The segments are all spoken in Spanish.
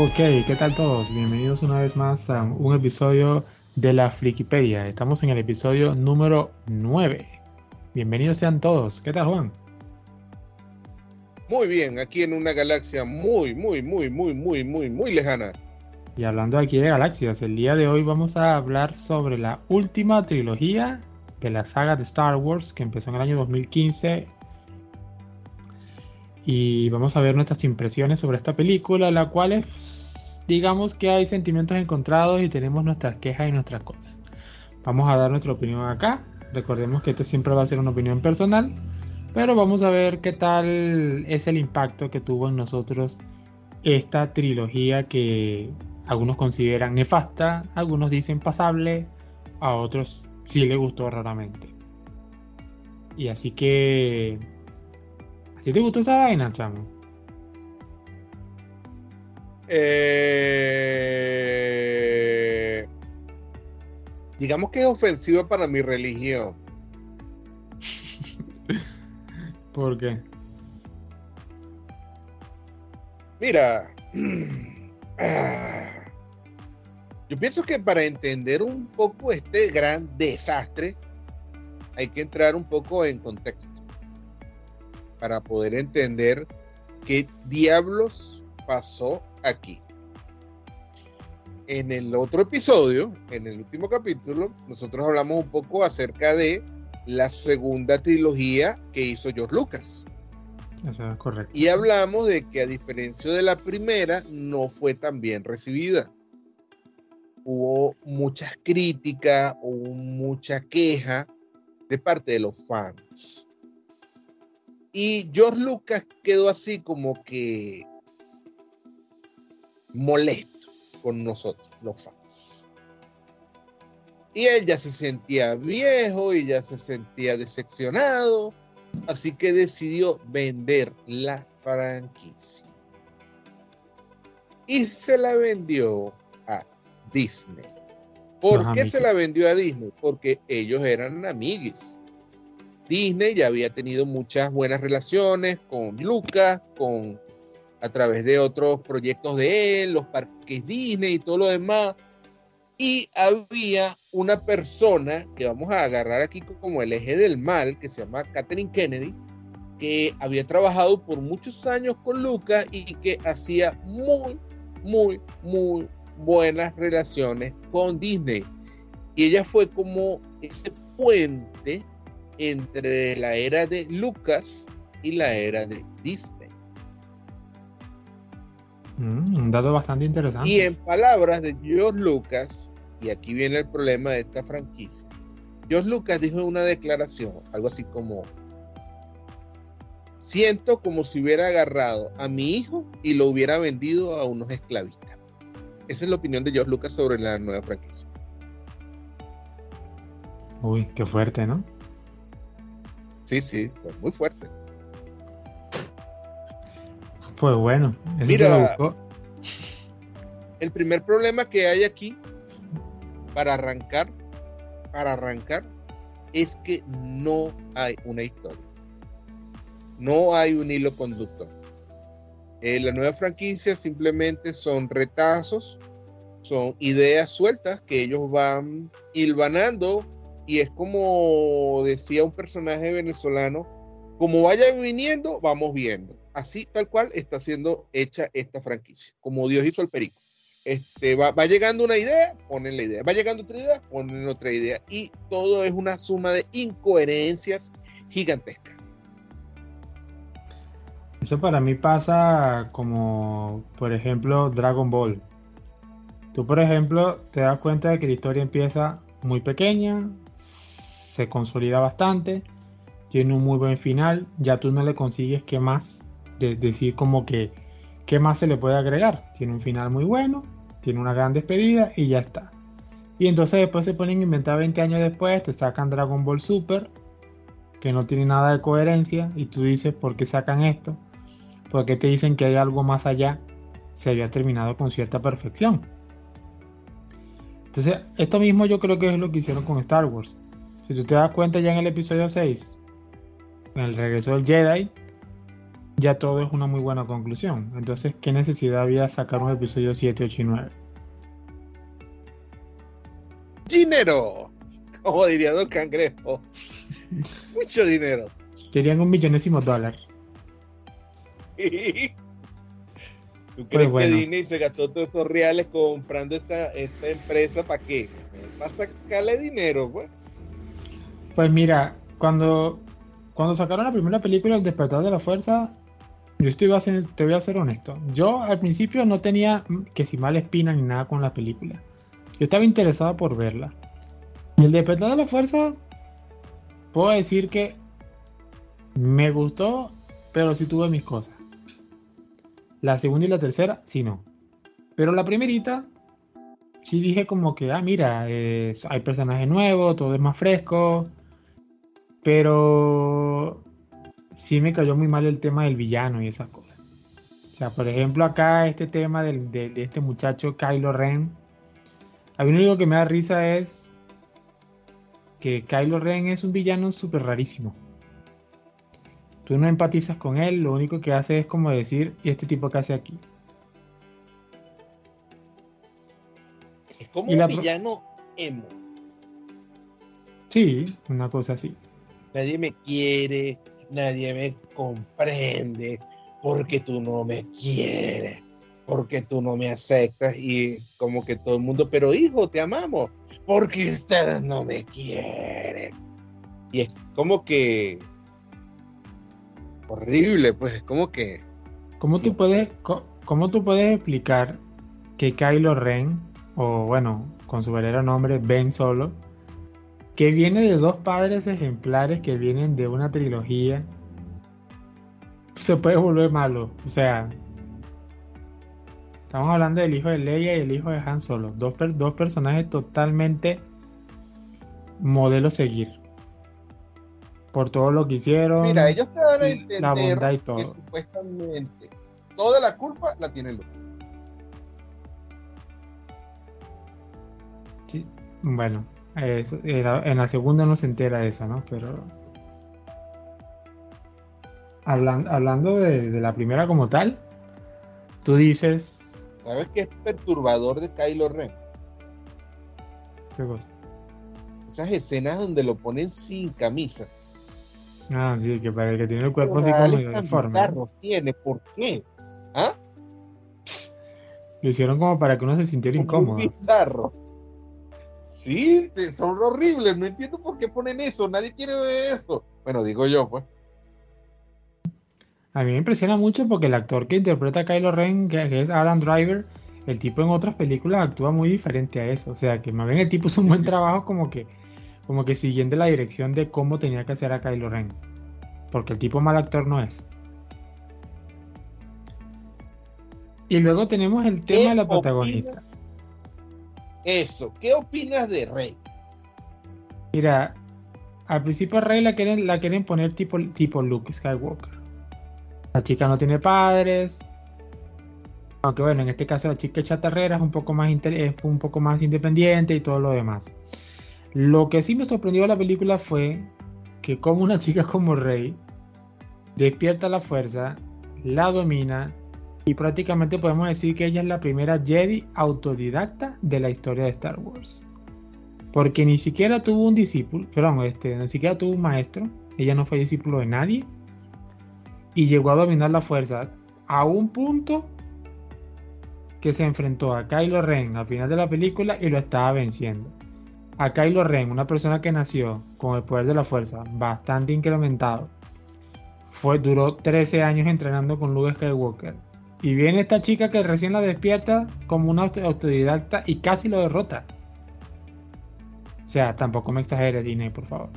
Ok, ¿qué tal todos? Bienvenidos una vez más a un episodio de la Flikipedia. Estamos en el episodio número 9. Bienvenidos sean todos. ¿Qué tal, Juan? Muy bien, aquí en una galaxia muy, muy, muy, muy, muy, muy, muy lejana. Y hablando aquí de galaxias, el día de hoy vamos a hablar sobre la última trilogía de la saga de Star Wars que empezó en el año 2015 y vamos a ver nuestras impresiones sobre esta película, la cual es, digamos que hay sentimientos encontrados y tenemos nuestras quejas y nuestras cosas. Vamos a dar nuestra opinión acá. Recordemos que esto siempre va a ser una opinión personal, pero vamos a ver qué tal es el impacto que tuvo en nosotros esta trilogía que algunos consideran nefasta, algunos dicen pasable, a otros sí le gustó raramente. Y así que ¿A te gustó esa vaina, chamo? Eh, digamos que es ofensiva para mi religión. ¿Por qué? Mira, yo pienso que para entender un poco este gran desastre hay que entrar un poco en contexto para poder entender qué diablos pasó aquí. En el otro episodio, en el último capítulo, nosotros hablamos un poco acerca de la segunda trilogía que hizo George Lucas. Eso es correcto. Y hablamos de que a diferencia de la primera, no fue tan bien recibida. Hubo muchas críticas, hubo mucha queja de parte de los fans. Y George Lucas quedó así como que molesto con nosotros, los fans. Y él ya se sentía viejo y ya se sentía decepcionado, así que decidió vender la franquicia. Y se la vendió a Disney. ¿Por qué se la vendió a Disney? Porque ellos eran amiguis Disney ya había tenido muchas buenas relaciones con Lucas, con a través de otros proyectos de él, los parques Disney y todo lo demás. Y había una persona que vamos a agarrar aquí como el eje del mal, que se llama Katherine Kennedy, que había trabajado por muchos años con Lucas y que hacía muy, muy, muy buenas relaciones con Disney. Y ella fue como ese puente entre la era de Lucas y la era de Disney. Mm, un dato bastante interesante. Y en palabras de George Lucas, y aquí viene el problema de esta franquicia, George Lucas dijo en una declaración, algo así como, siento como si hubiera agarrado a mi hijo y lo hubiera vendido a unos esclavistas. Esa es la opinión de George Lucas sobre la nueva franquicia. Uy, qué fuerte, ¿no? Sí, sí, pues muy fuerte. Pues bueno, mira, el primer problema que hay aquí para arrancar, para arrancar, es que no hay una historia. No hay un hilo conductor. Eh, la nueva franquicia simplemente son retazos, son ideas sueltas que ellos van hilvanando y es como decía un personaje venezolano, como vaya viniendo, vamos viendo. Así tal cual está siendo hecha esta franquicia, como Dios hizo el perico. Este, va, llegando una idea, ponen la idea. Va llegando otra idea, ponen otra idea. Y todo es una suma de incoherencias gigantescas. Eso para mí pasa como, por ejemplo, Dragon Ball. Tú, por ejemplo, te das cuenta de que la historia empieza muy pequeña, se consolida bastante, tiene un muy buen final, ya tú no le consigues qué más, de decir como que qué más se le puede agregar, tiene un final muy bueno, tiene una gran despedida y ya está. Y entonces después se ponen a inventar 20 años después, te sacan Dragon Ball Super, que no tiene nada de coherencia, y tú dices, ¿por qué sacan esto? ¿Por qué te dicen que hay algo más allá? Se había terminado con cierta perfección. Entonces, esto mismo yo creo que es lo que hicieron con Star Wars. Si tú te das cuenta ya en el episodio 6, en el regreso del Jedi, ya todo es una muy buena conclusión. Entonces, ¿qué necesidad había sacar un episodio 7, 8 y 9? Dinero, como diría Don Cangrejo. Mucho dinero. Querían un millonésimo dólar. ¿Tú crees que Disney se gastó todos esos reales comprando esta, esta empresa para qué? Para sacarle dinero, pues. Pues mira, cuando, cuando sacaron la primera película, El despertar de la fuerza, yo estoy, te voy a ser honesto. Yo al principio no tenía que si mal espina ni nada con la película. Yo estaba interesado por verla. Y el despertar de la fuerza, puedo decir que me gustó, pero sí tuve mis cosas. La segunda y la tercera, sí no. Pero la primerita, sí dije como que, ah, mira, hay personajes nuevos, todo es más fresco. Pero sí me cayó muy mal el tema del villano y esas cosas. O sea, por ejemplo, acá este tema de, este muchacho Kylo Ren. A mí lo único que me da risa es que Kylo Ren es un villano súper rarísimo tú no empatizas con él, lo único que hace es como decir, ¿y este tipo qué hace aquí? Es como un villano emo. Sí, una cosa así. Nadie me quiere, nadie me comprende, porque tú no me quieres, porque tú no me aceptas y como que todo el mundo, pero hijo, te amamos, porque ustedes no me quieren. Y es como que horrible, pues, como que... ¿Cómo tú puedes, cómo tú puedes explicar que Kylo Ren, o bueno, con su verdadero nombre, Ben Solo, que viene de dos padres ejemplares que vienen de una trilogía, se puede volver malo? O sea, estamos hablando del hijo de Leia y el hijo de Han Solo, dos, dos personajes totalmente modelo seguir por todo lo que hicieron. Mira, ellos te van a entender la bondad y todo. que supuestamente toda la culpa la tiene Luke. Sí, bueno, en la segunda no se entera de eso, ¿no? Pero hablando, hablando de, de, la primera como tal, tú dices... ¿Sabes qué es perturbador de Kylo Ren? ¿Qué cosa? Esas escenas donde lo ponen sin camisa. Ah, sí, que parece que tiene el cuerpo así como deforme. tiene, ¿por qué? ¿Ah? Lo hicieron como para que uno se sintiera incómodo. Bizarro. Sí, son horribles, no entiendo por qué ponen eso, nadie quiere ver eso. Bueno, digo yo, pues. A mí me impresiona mucho porque el actor que interpreta a Kylo Ren, que es Adam Driver, el tipo en otras películas actúa muy diferente a eso. O sea, que más bien el tipo hizo un buen trabajo como que como que siguiendo la dirección de cómo tenía que hacer a Kylo Ren. Porque el tipo mal actor no es. Y luego tenemos el tema de la protagonista. Eso, ¿qué opinas de Rey? Mira, al principio Rey la quieren, la quieren poner tipo, tipo Luke Skywalker. La chica no tiene padres. Aunque bueno, en este caso la chica chatarrera es un poco más, un poco más independiente y todo lo demás. Lo que sí me sorprendió de la película fue que como una chica como Rey despierta la fuerza, la domina y prácticamente podemos decir que ella es la primera Jedi autodidacta de la historia de Star Wars. Porque ni siquiera tuvo un discípulo, perdón, este, ni siquiera tuvo un maestro, ella no fue discípulo de nadie y llegó a dominar la fuerza a un punto que se enfrentó a Kylo Ren al final de la película y lo estaba venciendo a Kylo Ren, una persona que nació con el poder de la fuerza bastante incrementado, fue, duró 13 años entrenando con Luke Skywalker. Y viene esta chica que recién la despierta como una autodidacta y casi lo derrota. O sea, tampoco me exagere, Disney, por favor.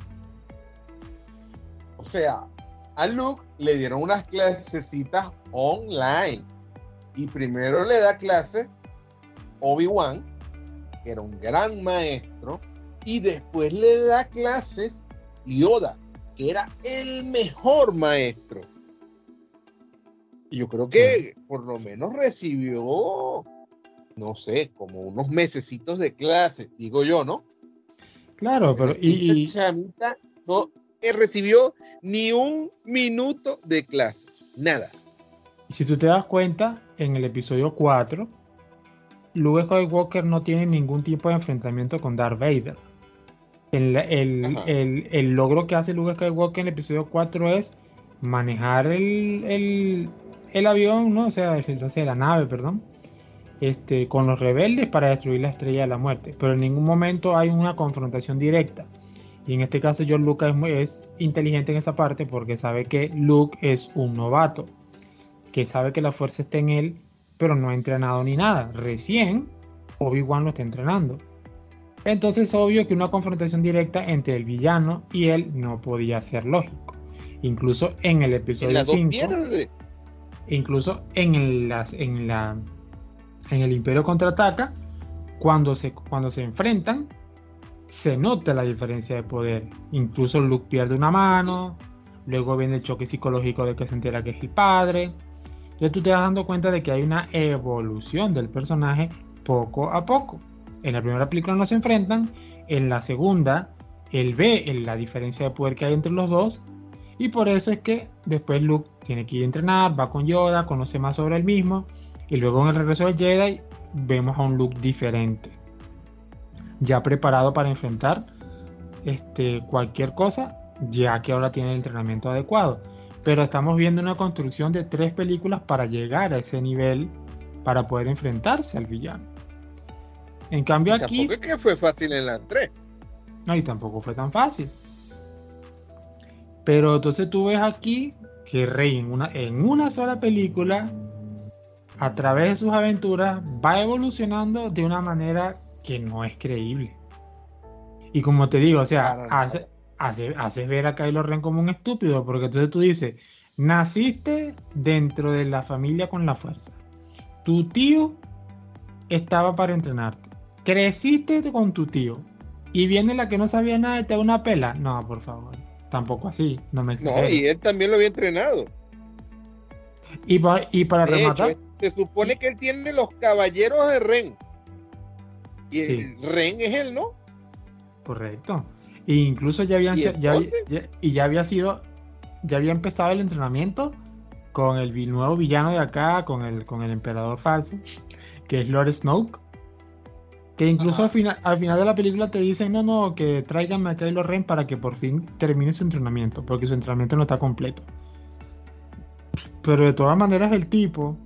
O sea, a Luke le dieron unas clasecitas online. Y primero le da clase Obi-Wan, que era un gran maestro, y después le da clases Yoda, que era el mejor maestro. Y yo creo que por lo menos recibió, no sé, como unos mesecitos de clase, digo yo, ¿no? Claro, pero y, chamita no recibió ni un minuto de clases, nada. Si tú te das cuenta, en el episodio 4, Luke Skywalker no tiene ningún tipo de enfrentamiento con Darth Vader. El, logro que hace Luke Skywalker en el episodio 4 es manejar el, avión, ¿no? O sea, la nave, perdón, este, con los rebeldes para destruir la estrella de la muerte. Pero en ningún momento hay una confrontación directa. Y en este caso, John Lucas es, es inteligente en esa parte porque sabe que Luke es un novato, que sabe que la fuerza está en él, pero no ha entrenado ni nada. Recién Obi-Wan lo está entrenando. Entonces es obvio que una confrontación directa entre el villano y él no podía ser lógico. Incluso en el episodio 5, incluso en, en, la, en el Imperio contraataca, cuando se, cuando se enfrentan, se nota la diferencia de poder. Incluso Luke pierde una mano, luego viene el choque psicológico de que se entera que es el padre. Entonces tú te vas dando cuenta de que hay una evolución del personaje poco a poco. En la primera película no se enfrentan, en la segunda él ve la diferencia de poder que hay entre los dos y por eso es que después Luke tiene que ir a entrenar, va con Yoda, conoce más sobre él mismo y luego en el regreso de Jedi vemos a un Luke diferente, ya preparado para enfrentar este, cualquier cosa, ya que ahora tiene el entrenamiento adecuado. Pero estamos viendo una construcción de tres películas para llegar a ese nivel, para poder enfrentarse al villano. En cambio aquí... Tampoco es que fue fácil en la 3. No, y tampoco fue tan fácil. Pero entonces tú ves aquí que Rey en una, en una sola película, a través de sus aventuras, va evolucionando de una manera que no es creíble. Y como te digo, o sea, hace, hace, ver a Kylo Ren como un estúpido, porque entonces tú dices, naciste dentro de la familia con la fuerza. Tu tío estaba para entrenarte creciste con tu tío y viene la que no sabía nada y te da una pela. No, por favor, tampoco así, no me No, y él también lo había entrenado. Y, para rematar. se supone que él tiene los caballeros de Ren. Y el Ren es él, ¿no? Correcto. E incluso ya habían ya, y ya había sido ya había empezado el entrenamiento con el nuevo villano de acá, con el con el emperador falso, que es Lord Snoke. Que incluso al final, al final de la película te dicen, no, no, que tráiganme a Kylo Ren para que por fin termine su entrenamiento, porque su entrenamiento no está completo. Pero de todas maneras el tipo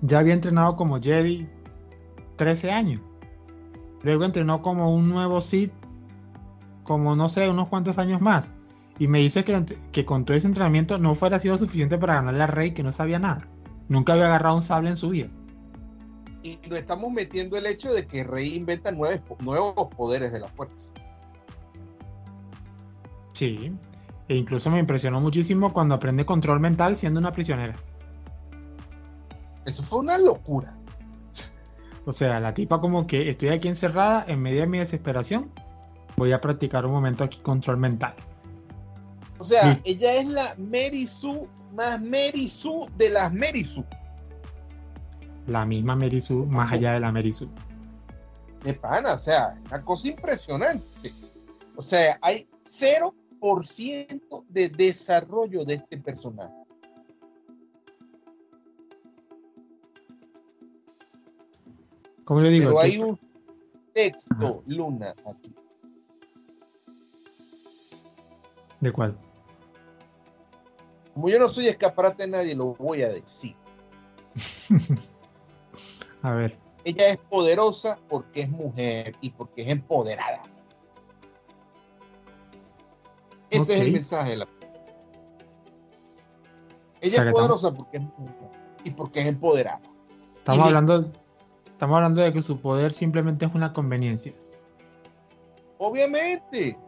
ya había entrenado como Jedi 13 años. Luego entrenó como un nuevo Sith, como no sé, unos cuantos años más. Y me dice que, que con todo ese entrenamiento no fuera sido suficiente para ganarle a Rey que no sabía nada. Nunca había agarrado un sable en su vida y lo estamos metiendo el hecho de que Rey inventa nuevos, nuevos poderes de la fuerza. Sí, e incluso me impresionó muchísimo cuando aprende control mental siendo una prisionera. Eso fue una locura. O sea, la tipa como que estoy aquí encerrada en medio de mi desesperación. Voy a practicar un momento aquí control mental. O sea, ella es la Mary más Mary de las Mary la misma Merisu más allá de la Merisu. De pana, o sea, una cosa impresionante. O sea, hay 0% de desarrollo de este personaje. ¿Cómo le digo? Pero hay un texto, Luna, aquí. ¿De cuál? Como yo no soy escaparate de nadie, lo voy a decir. A ver. Ella es poderosa porque es mujer y porque es empoderada. Ese es el mensaje de la Ella es poderosa porque es mujer y porque es empoderada. Estamos hablando, estamos hablando de que su poder simplemente es una conveniencia. Obviamente.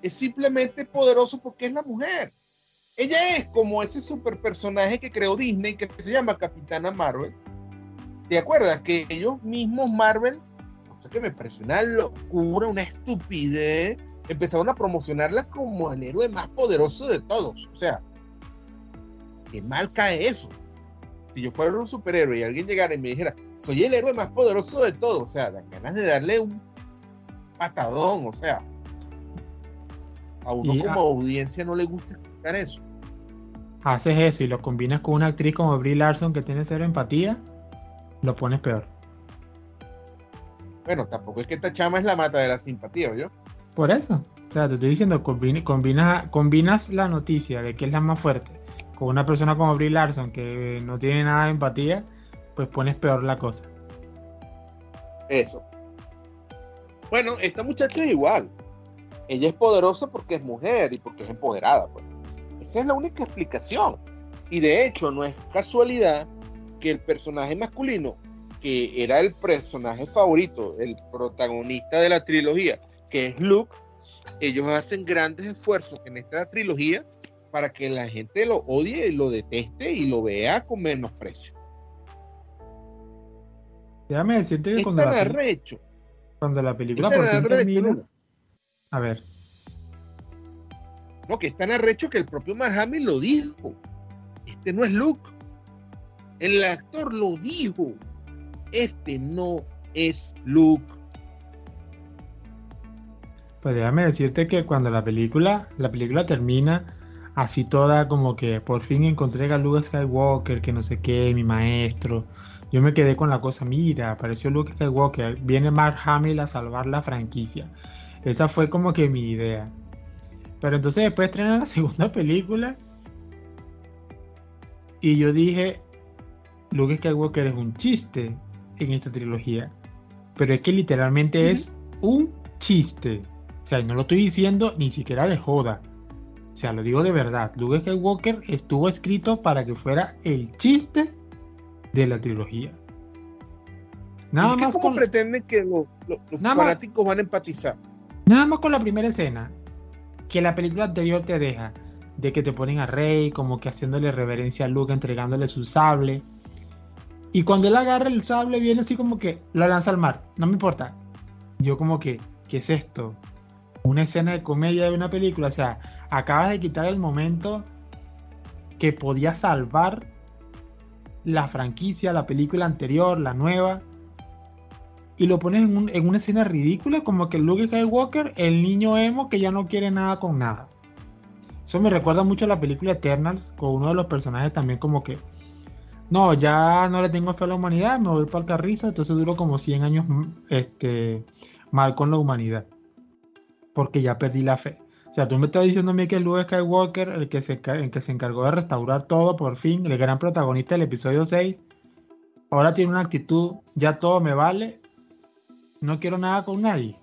Es simplemente poderoso porque es la mujer. Ella es como ese super personaje que creó Disney que se llama Capitana Marvel ¿Te acuerdas que ellos mismos, Marvel, no sé que me pareció una locura, una estupidez, empezaron a promocionarla como el héroe más poderoso de todos? O sea, qué mal cae eso. Si yo fuera un superhéroe y alguien llegara y me dijera, soy el héroe más poderoso de todos, o sea, dan ganas de darle un patadón, o sea, a uno como audiencia no le gusta escuchar eso. haces eso y lo combinas con una actriz como Brie Larson que tiene cero empatía, lo pones peor. Bueno, tampoco es que esta chama es la mata de la simpatía, ¿yo? Por eso. O sea, te estoy diciendo, combinas, combinas la noticia de que es la más fuerte con una persona como Brie Larson que no tiene nada de empatía, pues pones peor la cosa. Eso. Bueno, esta muchacha es igual. Ella es poderosa porque es mujer y porque es empoderada. Pues. Esa es la única explicación. Y de hecho, no es casualidad que el personaje masculino, que era el personaje favorito, el protagonista de la trilogía, que es Luke, ellos hacen grandes esfuerzos en esta trilogía para que la gente lo odie, y lo deteste y lo vea con menosprecio. Déjame decirte que cuando la, cuando la película por fin termina, a ver. No, que es tan arrecho que el propio Mark lo dijo. Este no es Luke. El actor lo dijo. Este no es Luke. Pues déjame decirte que cuando la película, la película termina así toda como que por fin encontré a Luke Skywalker, que no sé qué, mi maestro. Yo me quedé con la cosa, mira, apareció Luke Skywalker, viene Mark Hamill a salvar la franquicia. Esa fue como que mi idea. Pero entonces después estrenan la segunda película. Y yo dije, Luke Skywalker es un chiste en esta trilogía. Pero es que literalmente es un chiste. O sea, no lo estoy diciendo ni siquiera de joda. O sea, lo digo de verdad. Luke Skywalker estuvo escrito para que fuera el chiste de la trilogía. Nada más ¿Cómo pretenden que los, fanáticos van a empatizar? Nada más con la primera escena que la película anterior te deja de que te ponen a Rey como que haciéndole reverencia a Luke, entregándole su sable. Y cuando él agarra el sable viene así como que lo lanza al mar. No me importa. Yo como que, ¿qué es esto? Una escena de comedia de una película. O sea, acabas de quitar el momento que podía salvar la franquicia, la película anterior, la nueva y lo pones en, una escena ridícula como que Luke Skywalker, el niño emo que ya no quiere nada con nada. Eso me recuerda mucho a la película Eternals, con uno de los personajes también como que, no, ya no le tengo fe a la humanidad, me voy para el carrizo, entonces duró como 100 años este, mal con la humanidad. Porque ya perdí la fe. O sea, tú me estás diciendo a mí que Luke Skywalker, el que, se, el que se encargó de restaurar todo por fin, el gran protagonista del episodio 6, ahora tiene una actitud, ya todo me vale, no quiero nada con nadie.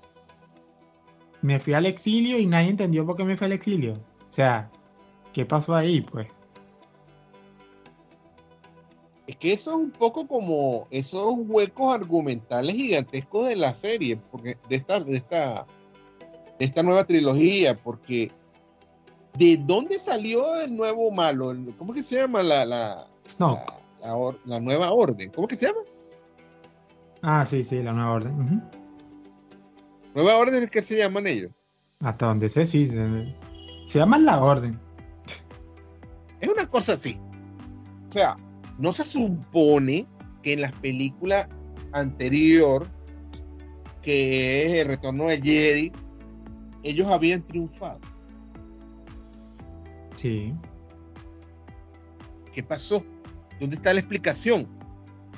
Me fui al exilio y nadie entendió por qué me fui al exilio. O sea, ¿qué pasó ahí, pues? Es que eso es un poco como esos huecos argumentales gigantescos de la serie, porque de esta, de esta, de esta nueva trilogía, porque ¿de dónde salió el nuevo malo? ¿Cómo que se llama la, la, la nueva orden? ¿Cómo que se llama? Ah, sí, sí, la nueva orden. ¿Nueva orden qué se llaman ellos? Hasta donde sé, sí. Se llaman la orden. Es una cosa así. O sea, no se supone que en las películas anterior, que es el retorno de Jedi, ellos habían triunfado. Sí. ¿Qué pasó? ¿Dónde está la explicación?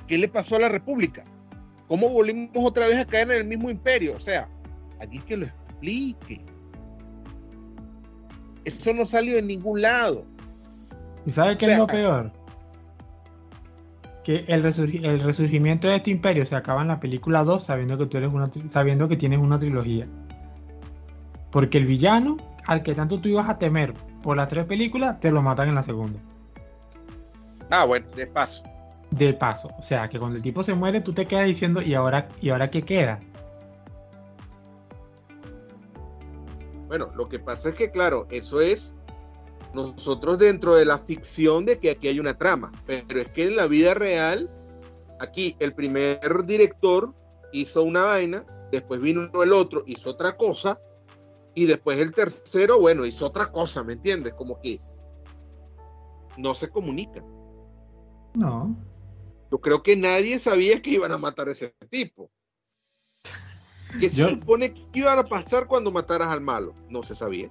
¿Qué le pasó a la República? ¿Cómo volvimos otra vez a caer en el mismo imperio? O sea, aquí que lo explique. Eso no salió en ningún lado. ¿Y sabe qué es lo peor? Que el, resurgimiento de este imperio se acaba en la película 2 sabiendo que tú eres una sabiendo que tienes una trilogía. Porque el villano, al que tanto tú ibas a temer por las tres películas, te lo matan en la segunda. Ah, bueno, de paso de paso. O sea, que cuando el tipo se muere, tú te quedas diciendo, ¿y ahora, ¿y ahora qué queda? Bueno, lo que pasa es que, claro, eso es nosotros dentro de la ficción de que aquí hay una trama, pero es que en la vida real, aquí el primer director hizo una vaina, después vino el otro, hizo otra cosa, y después el tercero, bueno, hizo otra cosa, ¿me entiendes? Como que no se comunica. No. Yo creo que nadie sabía que iban a matar a ese tipo. ¿Qué se supone que iba a pasar cuando mataras al malo? No se sabía.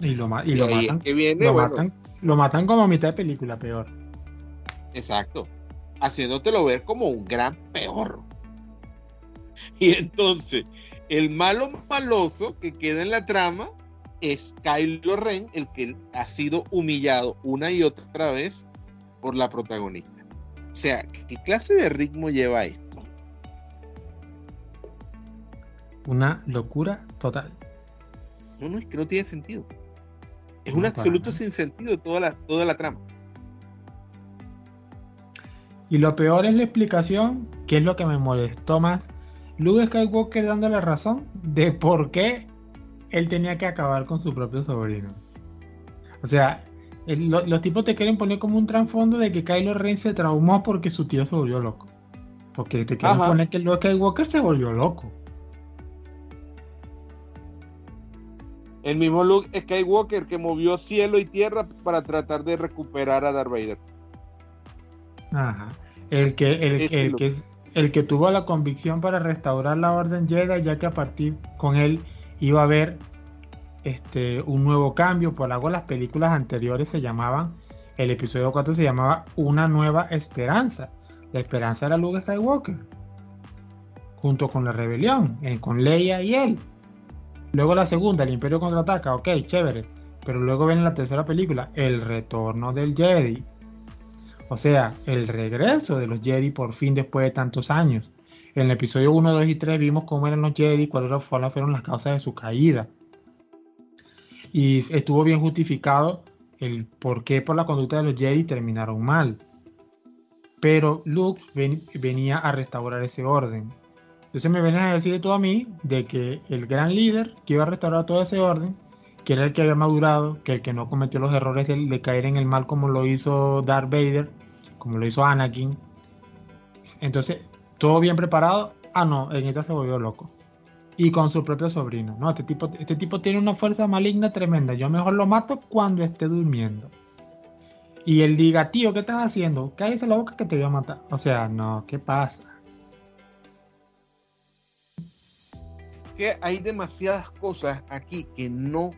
Y lo, y lo matan. Lo matan como a mitad de película, peor. Exacto. Haciéndotelo ver como un gran peor. Y entonces, el malo maloso que queda en la trama es Kylo Ren, el que ha sido humillado una y otra vez por la protagonista. O sea, ¿qué clase de ritmo lleva esto? Una locura total. No, no, es que no tiene sentido. Es un absoluto sinsentido toda la, toda la trama. Y lo peor es la explicación, que es lo que me molestó más. Luke Skywalker dando la razón de por qué él tenía que acabar con su propio sobrino. O sea, los tipos te quieren poner como un trasfondo de que Kylo Ren se traumó porque su tío se volvió loco. Porque te quieren poner que Luke Skywalker se volvió loco. El mismo Luke Skywalker que movió cielo y tierra para tratar de recuperar a Darth Vader. Ajá. El que, el, que, el que tuvo la convicción para restaurar la Orden Jedi, ya que a partir con él iba a haber este, un nuevo cambio. Por algo las películas anteriores se llamaban, el episodio 4 se llamaba Una Nueva Esperanza. La esperanza era Luke Skywalker. Junto con la rebelión, con Leia y él. Luego la segunda, el Imperio contraataca, ok, chévere. Pero luego viene la tercera película, El Retorno del Jedi. O sea, el regreso de los Jedi por fin después de tantos años. En el episodio 1, 2 y 3 vimos cómo eran los Jedi, cuáles fueron las causas de su caída. Y estuvo bien justificado el por qué por la conducta de los Jedi terminaron mal. Pero Luke venía a restaurar ese orden. Entonces me vienen a decir todo a mí de que el gran líder que iba a restaurar todo ese orden, que era el que había madurado, que el que no cometió los errores de, caer en el mal como lo hizo Darth Vader, como lo hizo Anakin. Entonces, todo bien preparado. Ah, no, en esta se volvió loco. Y con su propio sobrino. No, este tipo, este tipo tiene una fuerza maligna tremenda. Yo mejor lo mato cuando esté durmiendo. Y él diga, tío, ¿qué estás haciendo? Cállese la boca que te voy a matar. O sea, no, ¿qué pasa? Que hay demasiadas cosas aquí que no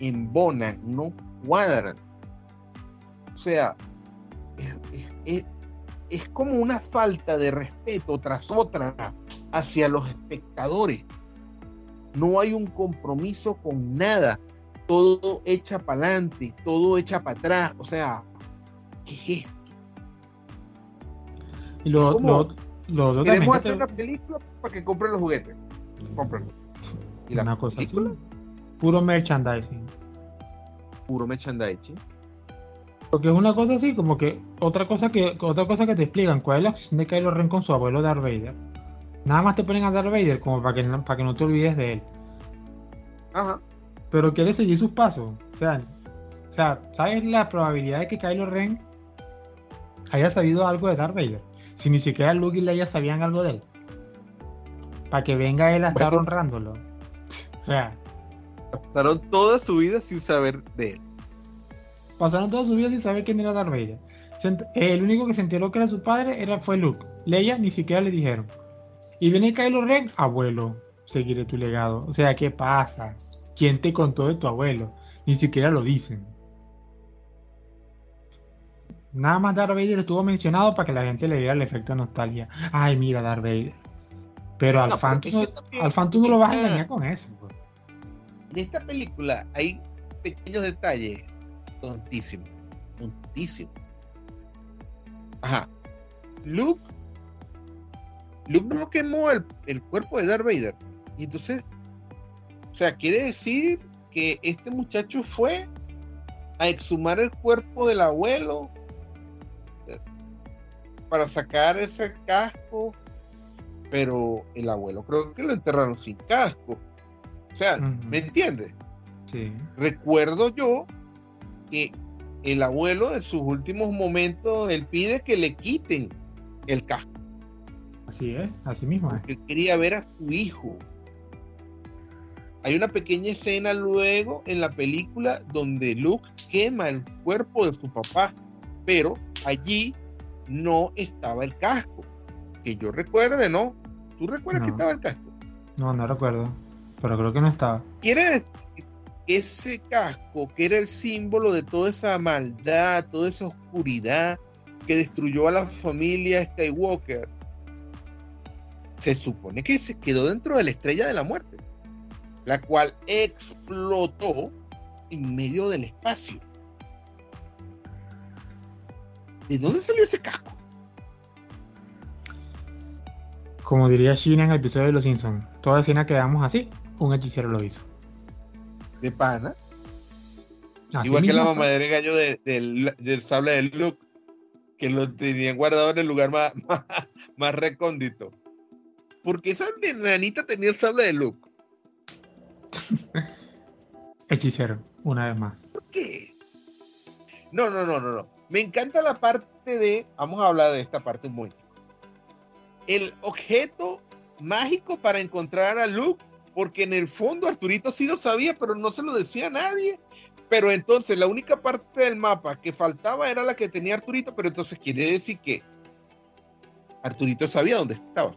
embonan, no cuadran. O sea, es, como una falta de respeto tras otra hacia los espectadores. No hay un compromiso con nada. Todo echa para adelante, todo echa para atrás. O sea, ¿qué es esto? Y lo, queremos hacer una película para que compren los juguetes cómpralo. ¿Y la cosa Puro merchandising. Puro merchandising. Porque es una cosa así, como que otra cosa que otra cosa que te explican cuál es la acción de Kylo Ren con su abuelo Darth Vader. Nada más te ponen a Darth Vader como para que, para que no te olvides de él. Ajá. Pero quiere seguir sus pasos. O sea, o sea, ¿sabes la probabilidad de que Kylo Ren haya sabido algo de Darth Vader? Si ni siquiera Luke y Leia sabían algo de él para que venga él a estar honrándolo. O sea. Pasaron toda su vida sin saber de él. Pasaron toda su vida sin saber quién era Darth Vader. El único que se enteró que era su padre era, fue Luke. Leia ni siquiera le dijeron. Y viene Kylo Ren, abuelo, seguiré tu legado. O sea, ¿qué pasa? ¿Quién te contó de tu abuelo? Ni siquiera lo dicen. Nada más Darth Vader estuvo mencionado para que la gente le diera el efecto de nostalgia. Ay, mira Darth Vader. Pero tú, no lo vas a engañar con eso. Pues. En esta película hay pequeños detalles tontísimos. Tontísimos. Ajá. Luke. Luke no quemó el, el cuerpo de Darth Vader. Y entonces. O sea, quiere decir que este muchacho fue a exhumar el cuerpo del abuelo eh, para sacar ese casco pero el abuelo creo que lo enterraron sin casco. O sea, ¿me entiendes? Sí. Recuerdo yo que el abuelo en sus últimos momentos, él pide que le quiten el casco. Así es, así mismo es. Porque quería ver a su hijo. Hay una pequeña escena luego en la película donde Luke quema el cuerpo de su papá, pero allí no estaba el casco que yo recuerde, ¿no? ¿Tú recuerdas que estaba el casco? No, no recuerdo. Pero creo que no estaba. Quiere decir, ese casco, que era el símbolo de toda esa maldad, toda esa oscuridad que destruyó a la familia Skywalker, se supone que se quedó dentro de la estrella de la muerte, la cual explotó en medio del espacio. ¿De dónde salió ese casco? Como diría Sheena en el episodio de Los Simpsons, toda escena quedamos así, un hechicero lo hizo. De pana. Igual que la mamadera de gallo del, sable de Luke, que lo tenían guardado en el lugar más, más, recóndito. Porque esa nanita tenía el sable de Luke. Hechicero, una vez más. ¿Por qué? No, no, no, no, no. Me encanta la parte de. Vamos a hablar de esta parte un momento. El objeto mágico para encontrar a Luke, porque en el fondo Arturito sí lo sabía, pero no se lo decía a nadie. Pero entonces la única parte del mapa que faltaba era la que tenía Arturito, pero entonces quiere decir que Arturito sabía dónde estaba.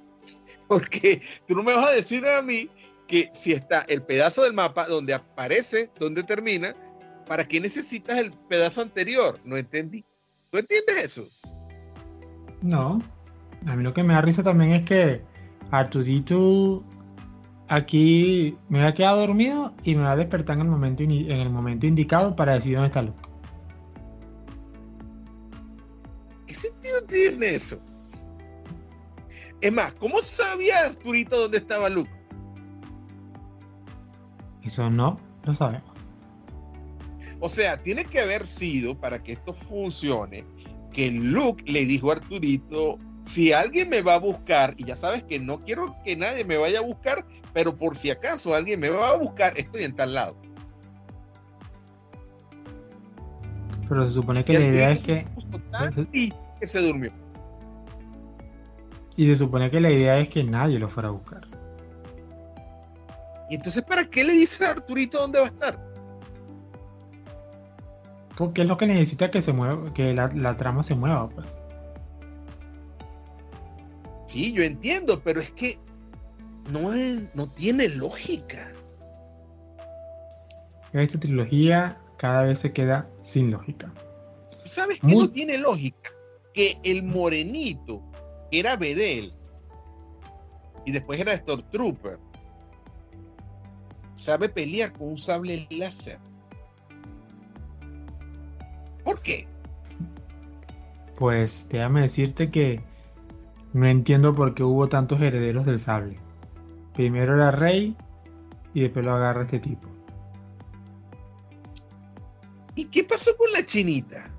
Porque tú no me vas a decir a mí que si está el pedazo del mapa donde aparece, donde termina, ¿para qué necesitas el pedazo anterior? No entendí. ¿Tú entiendes eso? No. A mí lo que me da risa también es que Arturito aquí me va a quedar dormido y me va a despertar en el momento, en el momento indicado para decir dónde está Luke. ¿Qué sentido tiene eso? Es más, ¿cómo sabía Arturito dónde estaba Luke? Eso no lo sabemos. O sea, tiene que haber sido, para que esto funcione, que Luke le dijo a Arturito, si alguien me va a buscar, y ya sabes que no quiero que nadie me vaya a buscar, pero por si acaso alguien me va a buscar, estoy en tal lado. Pero se supone que la idea es que... que se durmió. Y se supone que la idea es que nadie lo fuera a buscar. ¿Y entonces para qué le dice a Arturito dónde va a estar? Porque es lo que necesita que se mueva, que la, trama se mueva, pues. Sí, yo entiendo, pero es que no, no tiene lógica. Esta trilogía cada vez se queda sin lógica. ¿Sabes qué no tiene lógica? Que el morenito, que era Bedel, y después era Stormtrooper, sabe pelear con un sable láser. ¿Por qué? Pues déjame decirte que no entiendo por qué hubo tantos herederos del sable. Primero era Rey y después lo agarra este tipo. ¿Y qué pasó con la chinita?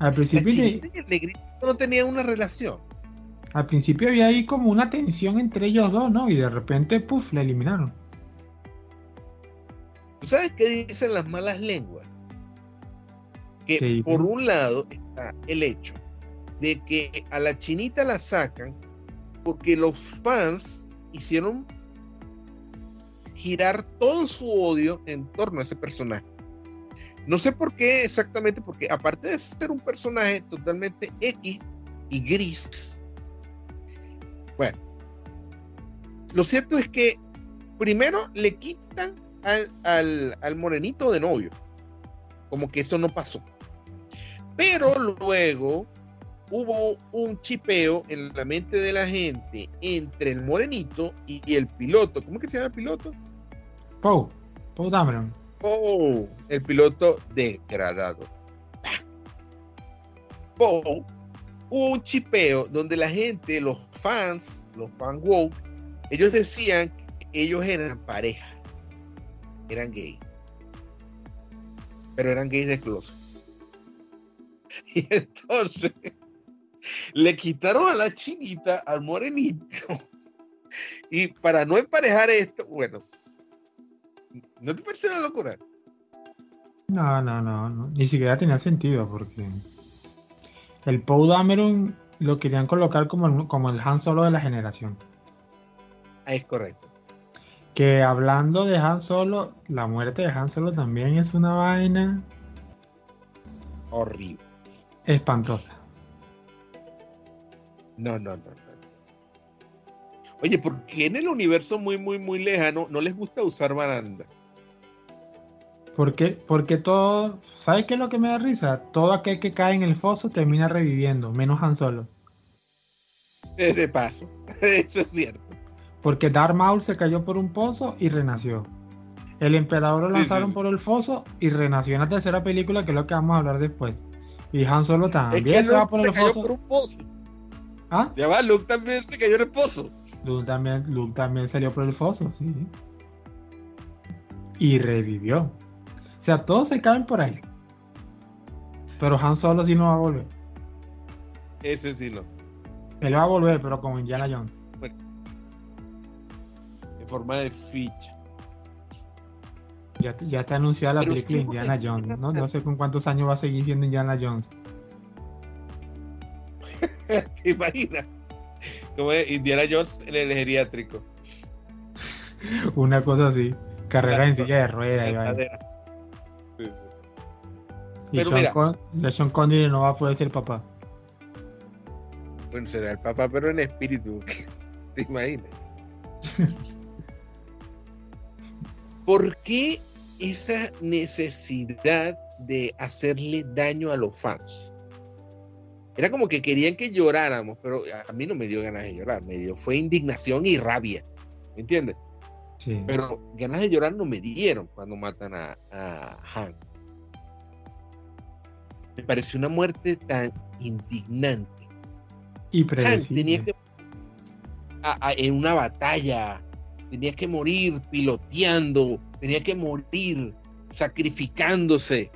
Al principio. La chinita y el negrito no tenían una relación. Al principio había ahí como una tensión entre ellos dos, ¿no? Y de repente, puff, la eliminaron. ¿Tú sabes qué dicen las malas lenguas? que por un lado está el hecho de que a la chinita la sacan porque los fans hicieron girar todo su odio en torno a ese personaje. No sé por qué exactamente, porque aparte de ser un personaje totalmente X y gris, bueno, lo cierto es que primero le quitan al, al morenito de novio, como que eso no pasó. Pero luego hubo un chipeo en la mente de la gente entre el morenito y el piloto. ¿Cómo que se llama el piloto? Poe. Poe Dameron. Poe, el piloto degradado. Poe, hubo un chipeo donde la gente, los fans, los fan woke, ellos decían que ellos eran pareja. Eran gay. Pero eran gays de closet. Y entonces le quitaron a la chinita al morenito. Y para no emparejar esto, bueno, ¿no te parece una locura? No, no, no, no. ni siquiera tenía sentido porque el Poe Dameron lo querían colocar como el, como el Han Solo de la generación. Es correcto. Que hablando de Han Solo, la muerte de Han Solo también es una vaina horrible espantosa. No, no, no, no. Oye, ¿por qué en el universo muy, muy, muy lejano no les gusta usar barandas? Porque, porque todo, ¿sabes qué es lo que me da risa? Todo aquel que cae en el foso termina reviviendo, menos Han Solo. De paso, eso es cierto. Porque Darth Maul se cayó por un pozo y renació. El emperador lo lanzaron por el foso y renació en la tercera película, que es lo que vamos a hablar después. Y Han Solo también se va por el foso. Por un pozo. ¿Ah? Ya va, Luke también se cayó en el pozo. Luke también, Luke también salió por el foso, sí. Y revivió. O sea, todos se caen por ahí. Pero Han Solo sí no va a volver. Ese sí no. Él va a volver, pero como Indiana Jones. en forma de ficha. Ya, ya está anunciada la película Indiana Jones. ¿no? no sé con cuántos años va a seguir siendo Indiana Jones. ¿Te imaginas? Como Indiana Jones en el geriátrico. Una cosa así. Carrera en silla de ruedas. Y, Pero Sean, mira, Sean Connery no va a poder ser papá. Bueno, será el papá, pero en espíritu. ¿Te imaginas? ¿Por qué esa necesidad de hacerle daño a los fans? Era como que querían que lloráramos, pero a mí no me dio ganas de llorar, me dio, fue indignación y rabia, ¿me entiendes? Sí. Pero ganas de llorar no me dieron cuando matan a, a Han. Me pareció una muerte tan indignante y tenía que en una batalla, tenía que morir piloteando, tenía que morir sacrificándose,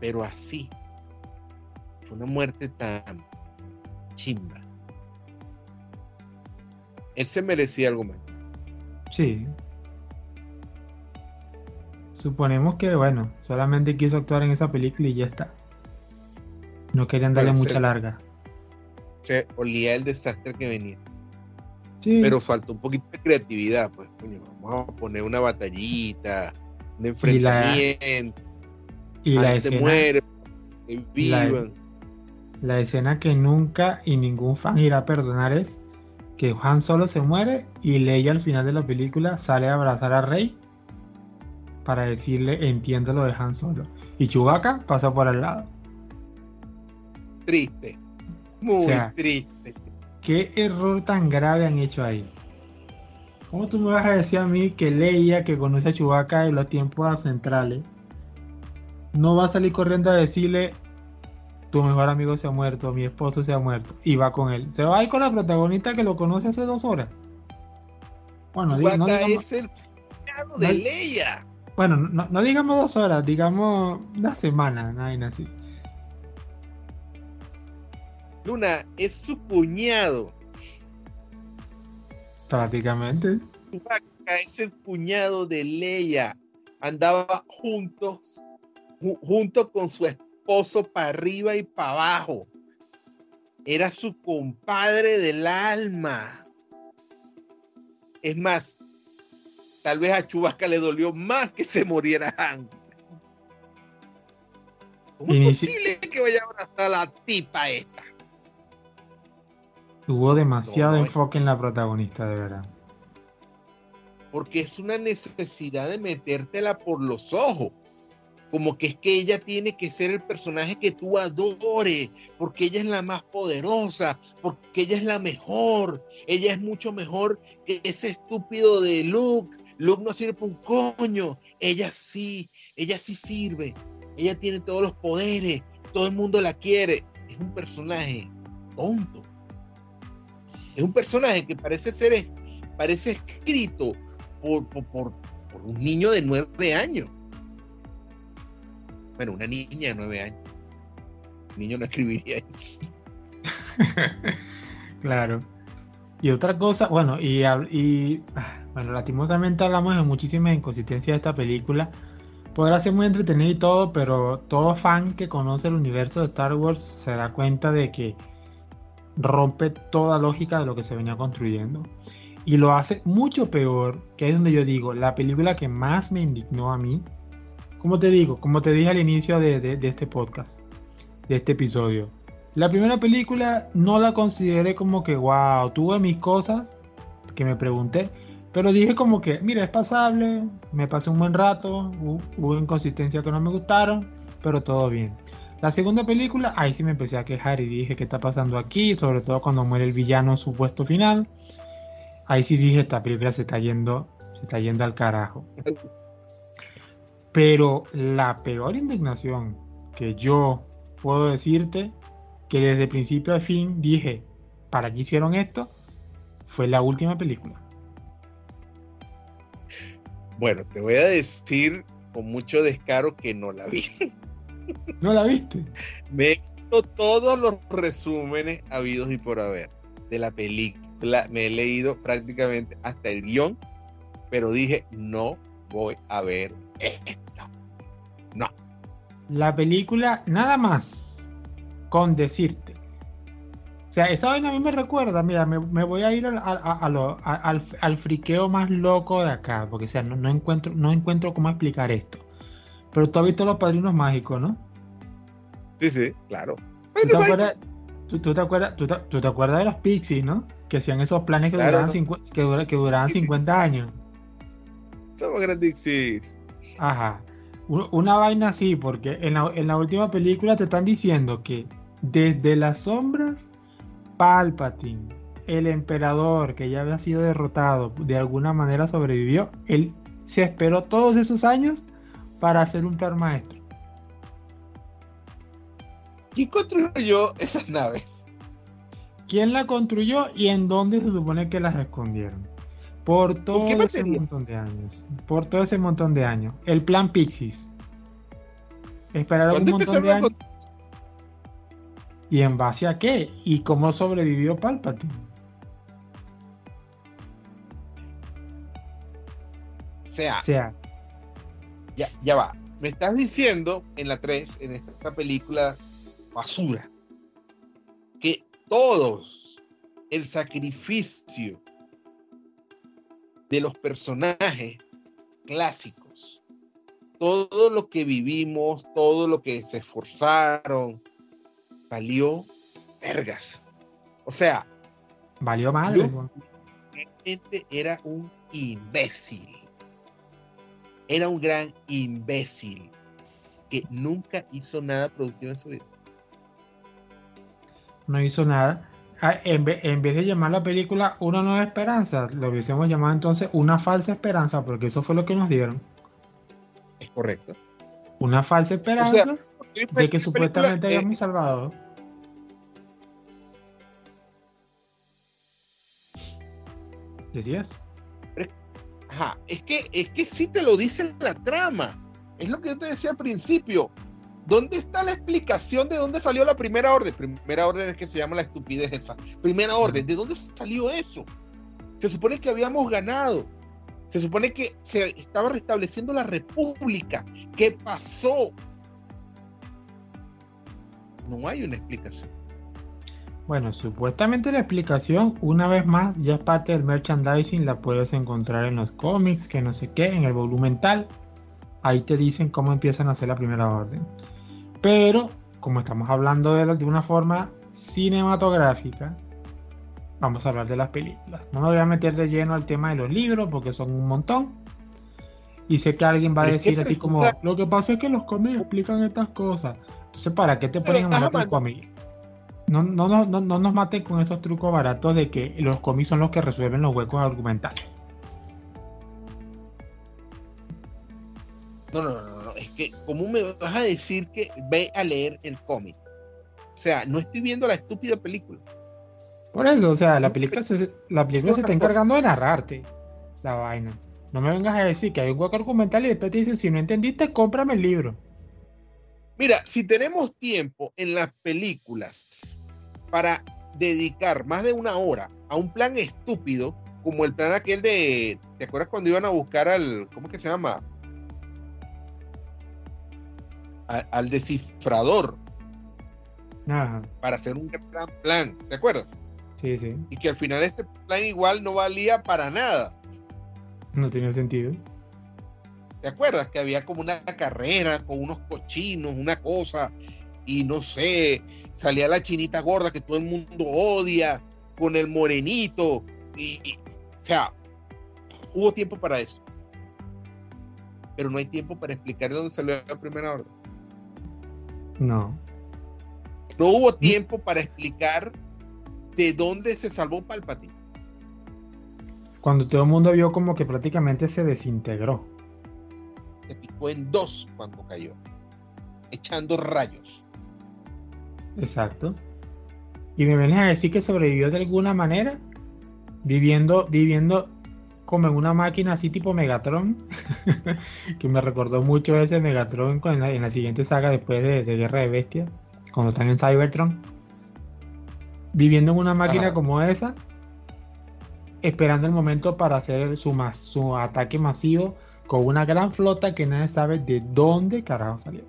pero así. Fue una muerte tan chimba. Él se merecía algo más. Sí. Suponemos que, bueno, solamente quiso actuar en esa película y ya está. No querían darle mucha larga se olía el desastre que venía. Pero faltó un poquito de creatividad, pues, vamos a poner una batallita, un enfrentamiento, y la, escena, se muere, La, escena que nunca y ningún fan irá a perdonar es que Han solo se muere y Leia al final de la película sale a abrazar a Rey para decirle entiendo lo de Han Solo. Y Chewbacca pasa por al lado. Triste. Muy triste. ¿Qué error tan grave han hecho ahí? ¿Cómo tú me vas a decir a mí que Leia, que conoce a Chewbacca en los tiempos centrales, no va a salir corriendo a decirle tu mejor amigo se ha muerto, mi esposo se ha muerto, y va con él? Se va a ir con la protagonista que lo conoce hace dos horas. Bueno, no es el de Leia. Bueno, no, digamos dos horas, digamos una semana, nada así. Luna es su cuñado. Prácticamente. Es el cuñado de Leia. Andaba juntos, junto con su para arriba y para abajo. Era su compadre del alma. Es más, tal vez a Chubasca le dolió más que se muriera antes. ¿Cómo es posible que vaya a abrazar a la tipa esta? Tuvo demasiado enfoque en la protagonista, de verdad. Porque es una necesidad de metértela por los ojos. Como que es que ella tiene que ser el personaje que tú adores, porque ella es la más poderosa, porque ella es la mejor. Ella es mucho mejor que ese estúpido de Luke. Luke no sirve un coño. Ella sí, ella sí sirve. Ella tiene todos los poderes. Todo el mundo la quiere. Es un personaje tonto es un personaje que parece ser, parece escrito por, por, un niño de nueve años. Bueno, una niña de nueve años. Niño no escribiría eso. claro. Y otra cosa, bueno, y, y bueno, lastimosamente hablamos de muchísimas inconsistencias de esta película. Podrá ser muy entretenido y todo, pero todo fan que conoce el universo de Star Wars se da cuenta de que rompe toda lógica de lo que se venía construyendo. Y lo hace mucho peor, que es donde yo digo, la película que más me indignó a mí, como te digo, como te dije al inicio de, este podcast, de este episodio, la primera película no la consideré como que, wow, tuve mis cosas, que me pregunté. Pero dije como que, mira, es pasable, me pasé un buen rato, hubo inconsistencias que no me gustaron, pero todo bien. La segunda película, ahí sí me empecé a quejar y dije, ¿qué está pasando aquí? Sobre todo cuando muere el villano en su puesto final. Ahí sí dije, esta película se está yendo, se está yendo al carajo. Pero la peor indignación que yo puedo decirte, que desde principio a fin dije, ¿para qué hicieron esto? Fue la última película. Bueno, te voy a decir con mucho descaro que no la vi. ¿No la viste? Me he visto todos los resúmenes habidos y por haber de la película. Me he leído prácticamente hasta el guion, pero dije, no voy a ver esto. No. La película, nada más con decirte. O sea, esa vaina a mí me recuerda, mira, me, voy a ir al, friqueo más loco de acá, porque o sea, no, encuentro, no encuentro cómo explicar esto. Pero tú has visto los padrinos mágicos, ¿no? Sí, sí, claro. ¿Tú te, acuerdas, tú, te acuerdas, tú, te, acuerdas, de los Pixies, ¿no? Que hacían esos planes que, duraban, que, que, duraban 50 años. Somos grandes. Ajá. Una vaina así, porque en la, en la última película te están diciendo que desde las sombras, Palpatine, el emperador que ya había sido derrotado, de alguna manera sobrevivió. Él se esperó todos esos años para hacer un plan maestro. ¿Quién construyó esas naves? ¿Quién la construyó y en dónde se supone que las escondieron? Por todo ese montón de años. Por todo ese montón de años. El plan Pixies. Esperaron un montón de años. ¿Y en base a qué? ¿Y cómo sobrevivió Palpatine? Sea. Sea. Ya, ya va. Me estás diciendo en la 3, en esta película basura, que todos el sacrificio de los personajes clásicos, todo lo que vivimos, todo lo que se esforzaron, valió vergas. O sea, valió mal. Realmente era un imbécil. Era un gran imbécil que nunca hizo nada productivo en su vida. No hizo nada. Ah, en, vez, de llamar la película Una nueva esperanza, lo hubiésemos llamado entonces Una falsa esperanza, porque eso fue lo que nos dieron. Es correcto. Una falsa esperanza de que supuestamente hayamos salvado. ¿Decías? Ajá, es que, es que sí te lo dice la trama. Es lo que yo te decía al principio. ¿Dónde está la explicación de dónde salió la primera orden? Primera orden es que se llama la estupidez esa. Primera orden, ¿de dónde salió eso? Se supone que habíamos ganado. Se supone que se estaba restableciendo la república. ¿Qué pasó? No hay una explicación. Bueno, supuestamente la explicación, una vez más, ya es parte del merchandising, la puedes encontrar en los cómics, que no sé qué, en el volumen tal. Ahí te dicen cómo empiezan a hacer la primera orden. Pero, como estamos hablando de, de una forma cinematográfica, vamos a hablar de las películas. No me voy a meter de lleno al tema de los libros porque son un montón. Y sé que alguien va a decir así como, lo que pasa es que los cómics explican estas cosas. Entonces, ¿para qué te ponen a matar el cómic? No, no, no, no, no nos maten con esos trucos baratos de que los cómics son los que resuelven los huecos argumentales. No, no, no, ¿cómo me vas a decir que ve a leer el cómic? O sea, no estoy viendo la estúpida película. Por eso, o sea, la película se, la película se está encargando de narrarte la vaina. No me vengas a decir que hay un hueco argumental y después te dicen, si no entendiste, cómprame el libro. Mira, si tenemos tiempo en las películas para dedicar más de una hora a un plan estúpido, como el plan aquel de, ¿te acuerdas cuando iban a buscar al, ¿cómo que se llama? Al descifrador para hacer un gran plan, ¿te acuerdas? Sí, sí. Y que al final ese plan igual no valía para nada. No tenía sentido. ¿Te acuerdas? Que había como una carrera con unos cochinos, una cosa, y no sé, salía la chinita gorda que todo el mundo odia, con el morenito, y, O sea, hubo tiempo para eso. Pero no hay tiempo para explicar de dónde salió la primera orden. No. No hubo tiempo para explicar de dónde se salvó Palpatine. Cuando todo el mundo vio como que prácticamente se desintegró. Se picó en dos cuando cayó, echando rayos. Exacto. Y me vienes a decir que sobrevivió de alguna manera, viviendo, viviendo como en una máquina así tipo Megatron, que me recordó mucho ese Megatron en la, en la siguiente saga después de, Guerra de Bestias, cuando están en Cybertron. Viviendo en una máquina como esa, esperando el momento para hacer su, su ataque masivo con una gran flota que nadie sabe de dónde carajo salió.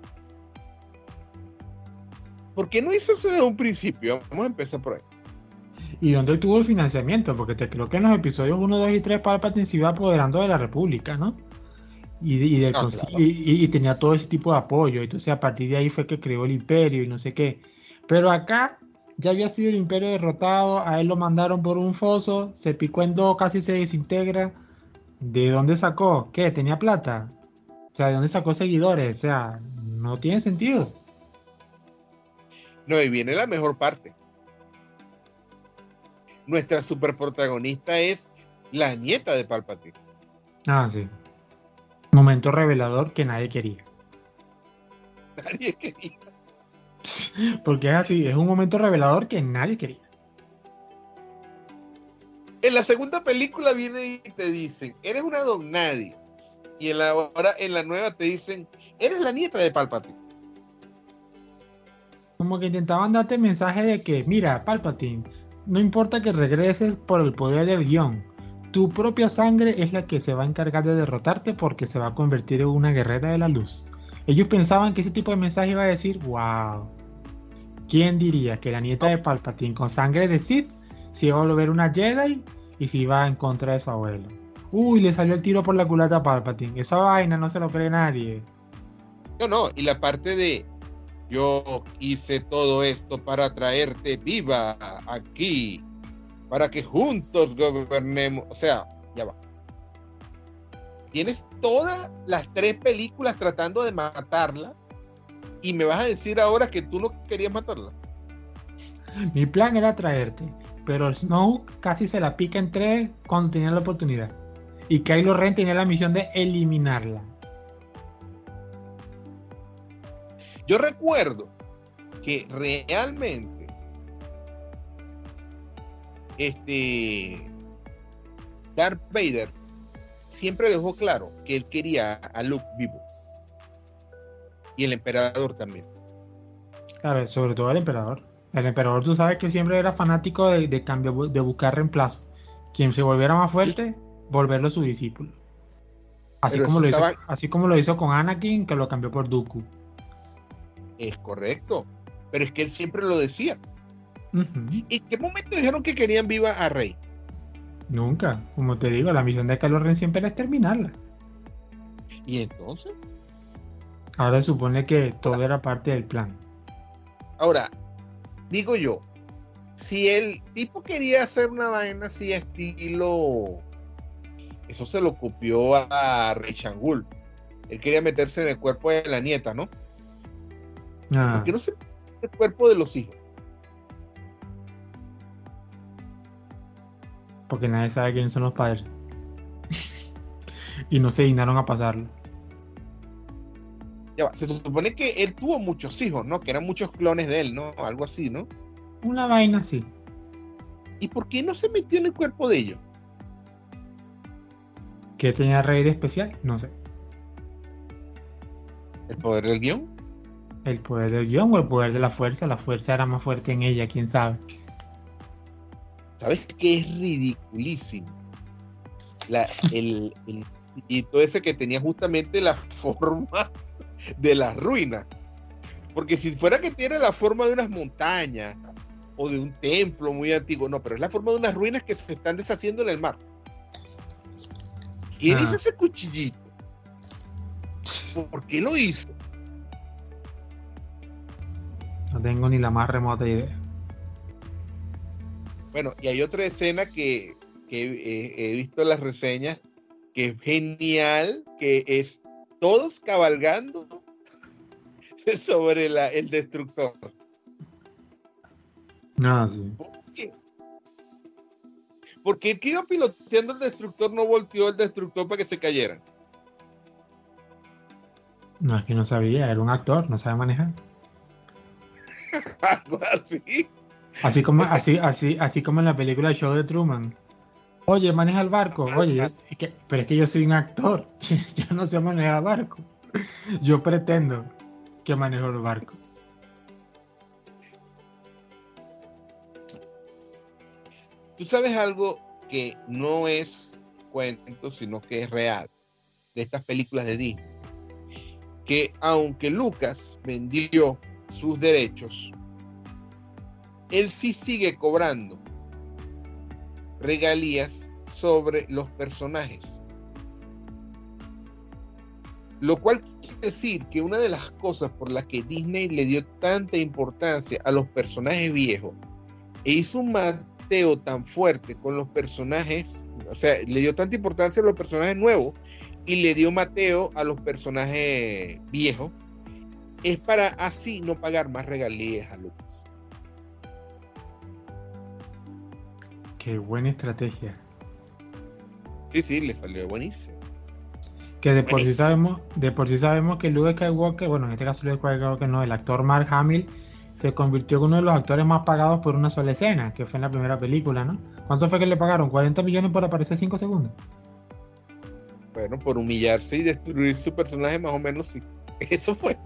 ¿Por qué no hizo eso desde un principio? Vamos a empezar por ahí. ¿Y dónde tuvo el financiamiento? Porque te creo que en los episodios 1, 2 y 3 Palpatine se iba apoderando de la República, ¿no? Y, y, tenía todo ese tipo de apoyo. Entonces a partir de ahí fue que creó el imperio y no sé qué. Pero acá ya había sido el imperio derrotado, a él lo mandaron por un foso, se picó en dos, casi se desintegra. ¿De dónde sacó? ¿Qué? ¿Tenía plata? O sea, ¿de dónde sacó seguidores? O sea, no tiene sentido. No, y viene la mejor parte. Nuestra superprotagonista es la nieta de Palpatine. Ah, sí. Momento revelador que nadie quería. Nadie quería. Porque es así, es un momento revelador que nadie quería. En la segunda película viene y te dicen, eres una don nadie. Y en la, ahora en la nueva te dicen, eres la nieta de Palpatine. Como que intentaban darte mensaje de que, mira, Palpatine, no importa que regreses por el poder del guion, tu propia sangre es la que se va a encargar de derrotarte porque se va a convertir en una guerrera de la luz. Ellos pensaban que ese tipo de mensaje iba a decir, wow, ¿quién diría que la nieta de Palpatine con sangre de Sith se iba a volver una Jedi y se iba en contra de su abuelo? Uy, le salió el tiro por la culata a Palpatine. Esa vaina no se lo cree nadie. No, no, y la parte de yo hice todo esto para traerte viva aquí, para que juntos gobernemos. O sea, ya va. Tienes todas las tres películas tratando de matarla y me vas a decir ahora que tú no querías matarla. Mi plan era traerte, pero Snow casi se la pica en tres cuando tenía la oportunidad. Y Kylo Ren tenía la misión de eliminarla. Yo recuerdo que realmente este Darth Vader siempre dejó claro que él quería a Luke vivo. Y el emperador también. Claro, sobre todo el emperador. El emperador, tú sabes que siempre era fanático de, cambio, de buscar reemplazo. Quien se volviera más fuerte, volverlo su discípulo. Así como, lo hizo, así como lo hizo con Anakin, que lo cambió por Dooku. Es correcto. Pero es que él siempre lo decía. ¿Y qué momento dijeron que querían viva a Rey? Nunca. Como te digo, la misión de Kylo Ren siempre es terminarla. ¿Y entonces? Ahora se supone que todo era parte del plan. Ahora, digo yo, si el tipo quería hacer una vaina así estilo, eso se lo copió a Rey Shangul. Él quería meterse en el cuerpo de la nieta, ¿no? Ah. ¿Por qué no se el cuerpo de los hijos? Porque nadie sabe quiénes son los padres. y no se dignaron a pasarlo se supone que él tuvo muchos hijos, ¿no? Que eran muchos clones de él, ¿no? Algo así, ¿no? Una vaina así. ¿Y por qué no se metió en el cuerpo de ellos? ¿Qué tenía Rey de especial? No sé. ¿El poder del guion? El poder del guion o el poder de la fuerza. La fuerza era más fuerte en ella, quién sabe. ¿Sabes qué es ridiculísimo? el, y todo ese que tenía justamente la forma de las ruinas. Porque si fuera que tiene la forma de unas montañas o de un templo muy antiguo, no, pero es la forma de unas ruinas que se están deshaciendo en el mar. ¿Quién ah. hizo ese cuchillito? ¿Por qué lo hizo? No tengo ni la más remota idea. Bueno, y hay otra escena que, que he visto las reseñas, que es genial, que es todos cabalgando sobre el destructor. No, sí. ¿Por qué? Porque el que iba piloteando el destructor no volteó el destructor para que se cayera. No, es que no sabía, era un actor, no sabe manejar. Algo así. Así como, así, así, así como en la película Show de Truman. Oye, maneja el barco. Oye, pero es que yo soy un actor. Yo no sé manejar barco. Yo pretendo que manejo el barco. Tú sabes algo que no es cuento, sino que es real de estas películas de Disney. Que aunque Lucas vendió sus derechos, él sí sigue cobrando regalías sobre los personajes. Lo cual quiere decir que una de las cosas por las que Disney le dio tanta importancia a los personajes viejos e hizo un mateo tan fuerte con los personajes, o sea, le dio tanta importancia a los personajes nuevos y le dio mateo a los personajes viejos, es para así no pagar más regalías a Lucas. Qué buena estrategia. Sí, sí, le salió buenísimo. Que de por sí sabemos, de por sí sabemos que Luke Skywalker, bueno, en este caso Luke Skywalker no, el actor Mark Hamill se convirtió en uno de los actores más pagados por una sola escena, que fue en la primera película, ¿no? ¿Cuánto fue que le pagaron? ¿40 millones por aparecer 5 segundos? Bueno, por humillarse y destruir su personaje más o menos sí. Eso fue.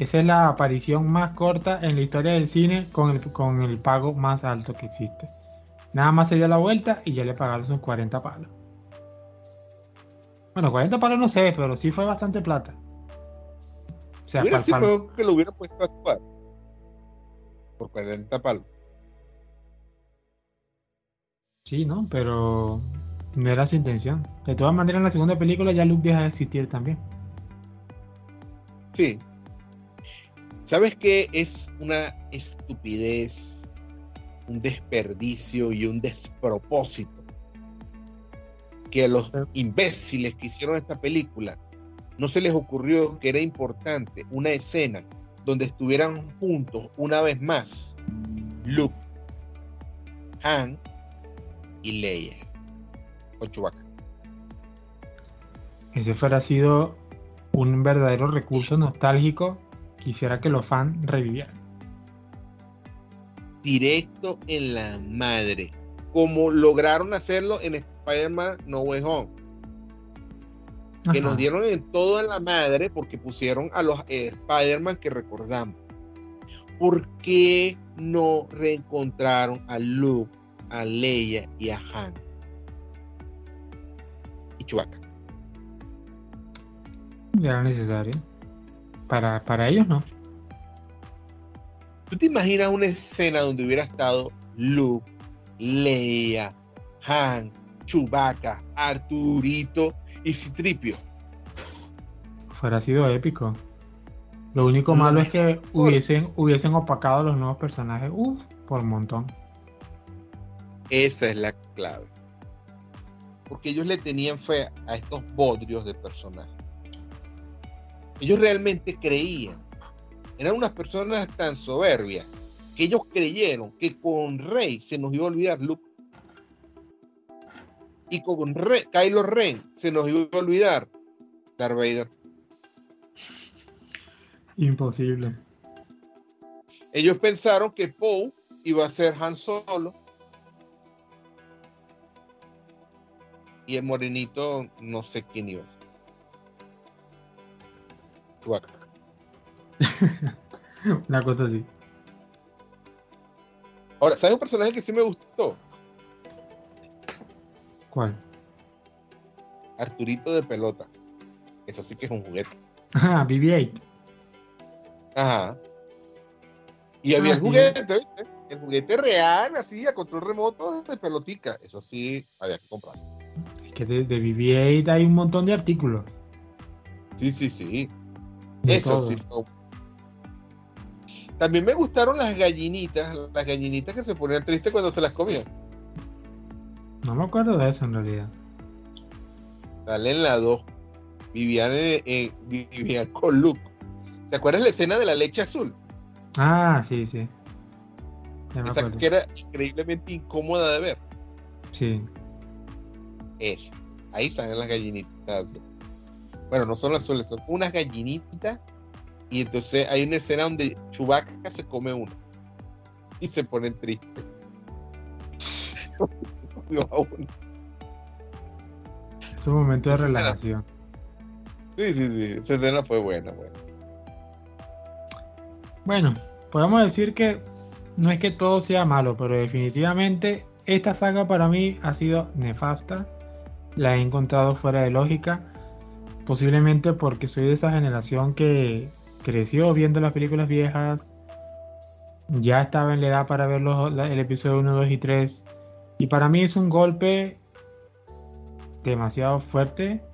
Esa es la aparición más corta en la historia del cine con el, con el pago más alto que existe. Nada más se dio la vuelta y ya le pagaron sus 40 palos. Bueno, 40 palos no sé, pero sí fue bastante plata. O sea, hubiera sido que lo hubiera puesto a actuar. Por 40 palos. Sí, ¿no? Pero no era su intención. De todas maneras, en la segunda película ya Luke deja de existir también. Sí. ¿Sabes qué? Es una estupidez un desperdicio y un despropósito que a los imbéciles que hicieron esta película no se les ocurrió que era importante una escena donde estuvieran juntos una vez más Luke, Han y Leia con Chewbacca. Ese fuera sido un verdadero recurso nostálgico. Quisiera que los fans revivieran directo en la madre, como lograron hacerlo en Spider-Man No Way Home. Que nos dieron en todo en la madre porque pusieron a los Spider-Man que recordamos. ¿Por qué no reencontraron a Luke, a Leia y a Han? Y Chewbacca. Era necesario. Para, para ellos no. ¿Tú te imaginas una escena donde hubiera estado Luke, Leia, Han, Chewbacca, Arturito y Citripio? Fuera sido épico. Lo único malo es que hubiesen, hubiesen opacado a los nuevos personajes. Uf, por un montón. Esa es la clave. Porque ellos le tenían fe a estos bodrios de personajes. Ellos realmente creían eran unas personas tan soberbias que ellos creyeron que con Rey se nos iba a olvidar Luke. Y con Rey, Kylo Ren se nos iba a olvidar Darth Vader. Imposible. Ellos pensaron que Poe iba a ser Han Solo. Y el morenito no sé quién iba a ser. Una cosa así. Ahora, ¿sabes un personaje que sí me gustó? ¿Cuál? Arturito de pelota. Eso sí que es un juguete. Ah, BB-8. Ajá. Y había ah, el juguete, ¿viste? El juguete real, así, a control remoto de pelotica. Eso sí, había que comprar. Es que de, de BB-8 hay un montón de artículos. Sí, sí, sí. Eso sí fue también me gustaron las gallinitas, las gallinitas que se ponían tristes cuando se las comían. No me acuerdo de eso en realidad. Sale en la 2. Vivían, en, vivían con Luke. ¿Te acuerdas la escena de la leche azul? Ah, sí, sí. Esa que era increíblemente incómoda de ver. Sí. Es. Ahí salen las gallinitas. Bueno, no son azules, son unas gallinitas. Y entonces hay una escena donde Chewbacca se come uno. Y se ponen tristes. es un momento de relajación. Sí, sí, sí. Esa escena fue buena, buena. Bueno, podemos decir que no es que todo sea malo, pero definitivamente esta saga para mí ha sido nefasta. La he encontrado fuera de lógica. Posiblemente porque soy de esa generación que creció viendo las películas viejas. Ya estaba en la edad para ver el episodio 1, 2 y 3. Y para mí es un golpe demasiado fuerte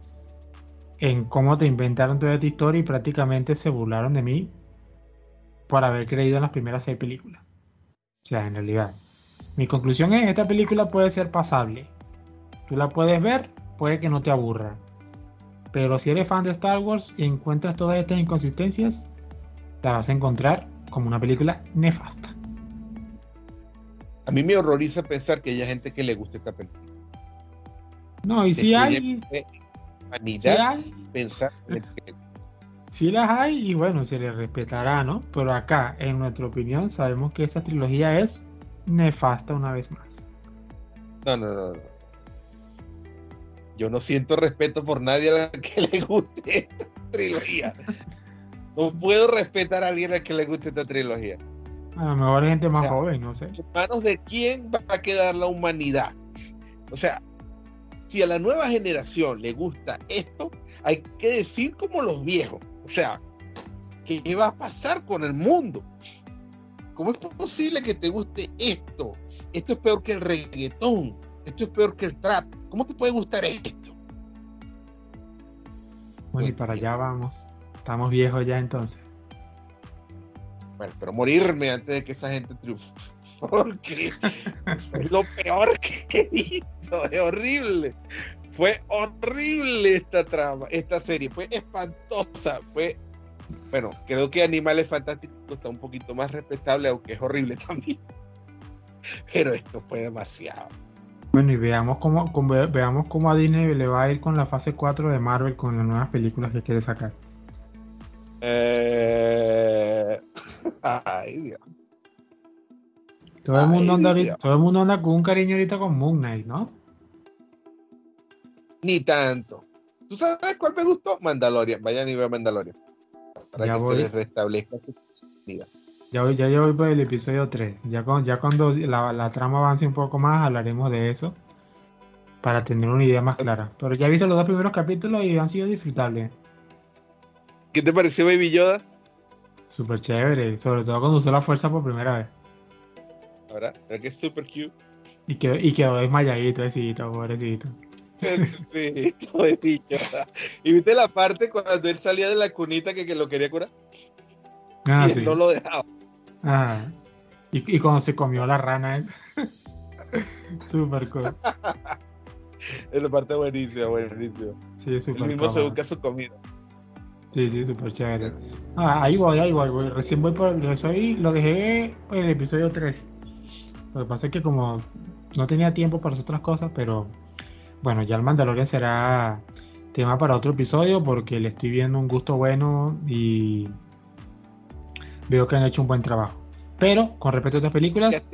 en cómo te inventaron toda esta historia y prácticamente se burlaron de mí por haber creído en las primeras seis películas. O sea, en realidad. Mi conclusión es, esta película puede ser pasable. Tú la puedes ver, puede que no te aburra. Pero si eres fan de Star Wars y encuentras todas estas inconsistencias, la vas a encontrar como una película nefasta. A mí me horroriza pensar que haya gente que le guste esta película. No, y si hay... Vanidad, pensar Sí las hay y bueno, se les respetará, ¿no? Pero acá, en nuestra opinión, sabemos que esta trilogía es nefasta una vez más. No, no, no. Yo no siento respeto por nadie a la que le guste esta trilogía. No puedo respetar a alguien a que le guste esta trilogía. A lo mejor hay gente más joven, no sé. ¿En manos de quién va a quedar la humanidad? O sea, si a la nueva generación le gusta esto, hay que decir como los viejos. O sea, ¿qué va a pasar con el mundo? ¿Cómo es posible que te guste esto? Esto es peor que el reggaetón. Esto es peor que el trap. ¿Cómo te puede gustar esto? Bueno, y para allá vamos. Estamos viejos ya entonces. Bueno, pero morirme antes de que esa gente triunfe. Porque es lo peor que he visto. Es horrible. Fue horrible esta trama, esta serie. Fue espantosa. Fue. Bueno, creo que Animales Fantásticos está un poquito más respetable, aunque es horrible también. Pero esto fue demasiado. Bueno, y veamos cómo, veamos cómo a Disney le va a ir con la fase 4 de Marvel con las nuevas películas que quiere sacar. Eh... Ay, Dios. Todo el, mundo anda todo el mundo anda con un cariño ahorita con Moon Knight, ¿no? Ni tanto. ¿Tú sabes cuál me gustó? Mandalorian. Vayan y vean Mandalorian. Para que se les restablezca su vida. Ya voy, ya voy por el episodio 3. Ya, ya cuando la, trama avance un poco más, hablaremos de eso. Para tener una idea más clara. Pero ya he visto los dos primeros capítulos y han sido disfrutables. ¿Qué te pareció Baby Yoda? Súper chévere. Sobre todo cuando usó la fuerza por primera vez. ¿Verdad? que es súper cute. Y quedó, y quedó desmayadito, pobrecito. ¿Y viste la parte cuando él salía de la cunita que, lo quería curar? Ah, y él no lo dejaba. Ah. Y, cuando se comió la rana, ¿eh? super cool. Esa parte buenísima, buenísima. Sí, super El mismo se busca su comida. Sí, sí, súper chévere. Ah, ahí voy, ahí voy, Recién voy por eso ahí, lo dejé en el episodio 3. Lo que pasa es que como no tenía tiempo para hacer otras cosas, pero bueno, ya el Mandalorian será tema para otro episodio porque le estoy viendo un gusto bueno y veo que han hecho un buen trabajo. Pero con respecto a estas películas...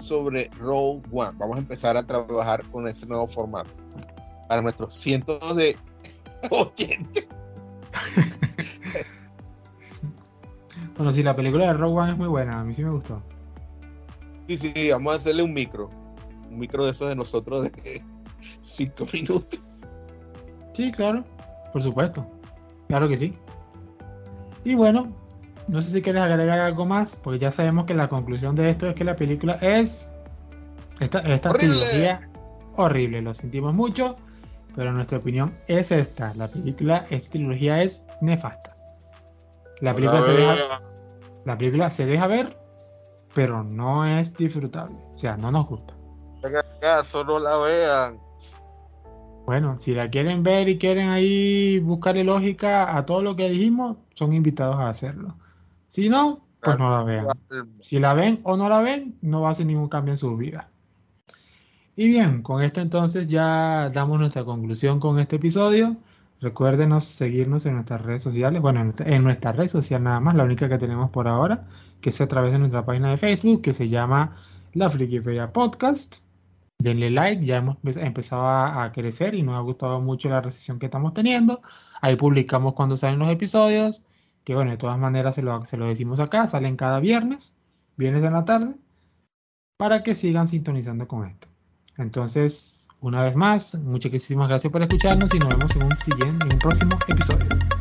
Sobre Rogue One, vamos a empezar a trabajar con ese nuevo formato para nuestros cientos de oyentes. bueno, sí, la película de Rogue One es muy buena, a mí sí me gustó. Sí, sí, vamos a hacerle un micro un micro de esos de nosotros de 5 minutos. Sí, claro, por supuesto. Claro que sí. Y bueno, no sé si quieres agregar algo más, porque ya sabemos que la conclusión de esto es que la película es esta, esta trilogía horrible, lo sentimos mucho, pero nuestra opinión es esta. La película, esta trilogía es nefasta. La película, se deja, la película se deja ver, pero no es disfrutable. O sea, no nos gusta. caso, no la vean. Bueno, si la quieren ver y quieren ahí buscarle lógica a todo lo que dijimos, son invitados a hacerlo. Si no, pues no la vean. Si la ven o no la ven, no va a hacer ningún cambio en su vida. Y bien, con esto entonces ya damos nuestra conclusión con este episodio. Recuérdenos seguirnos en nuestras redes sociales, bueno, en nuestra, red social nada más, la única que tenemos por ahora, que es a través de nuestra página de Facebook, que se llama La Frikipedia Podcast. Denle like, ya hemos empezado a, crecer y nos ha gustado mucho la recepción que estamos teniendo. Ahí publicamos cuando salen los episodios, que bueno, de todas maneras se lo, se lo decimos acá, salen cada viernes, viernes de la tarde, para que sigan sintonizando con esto. Entonces, una vez más, muchísimas gracias por escucharnos y nos vemos en un siguiente, en un próximo episodio.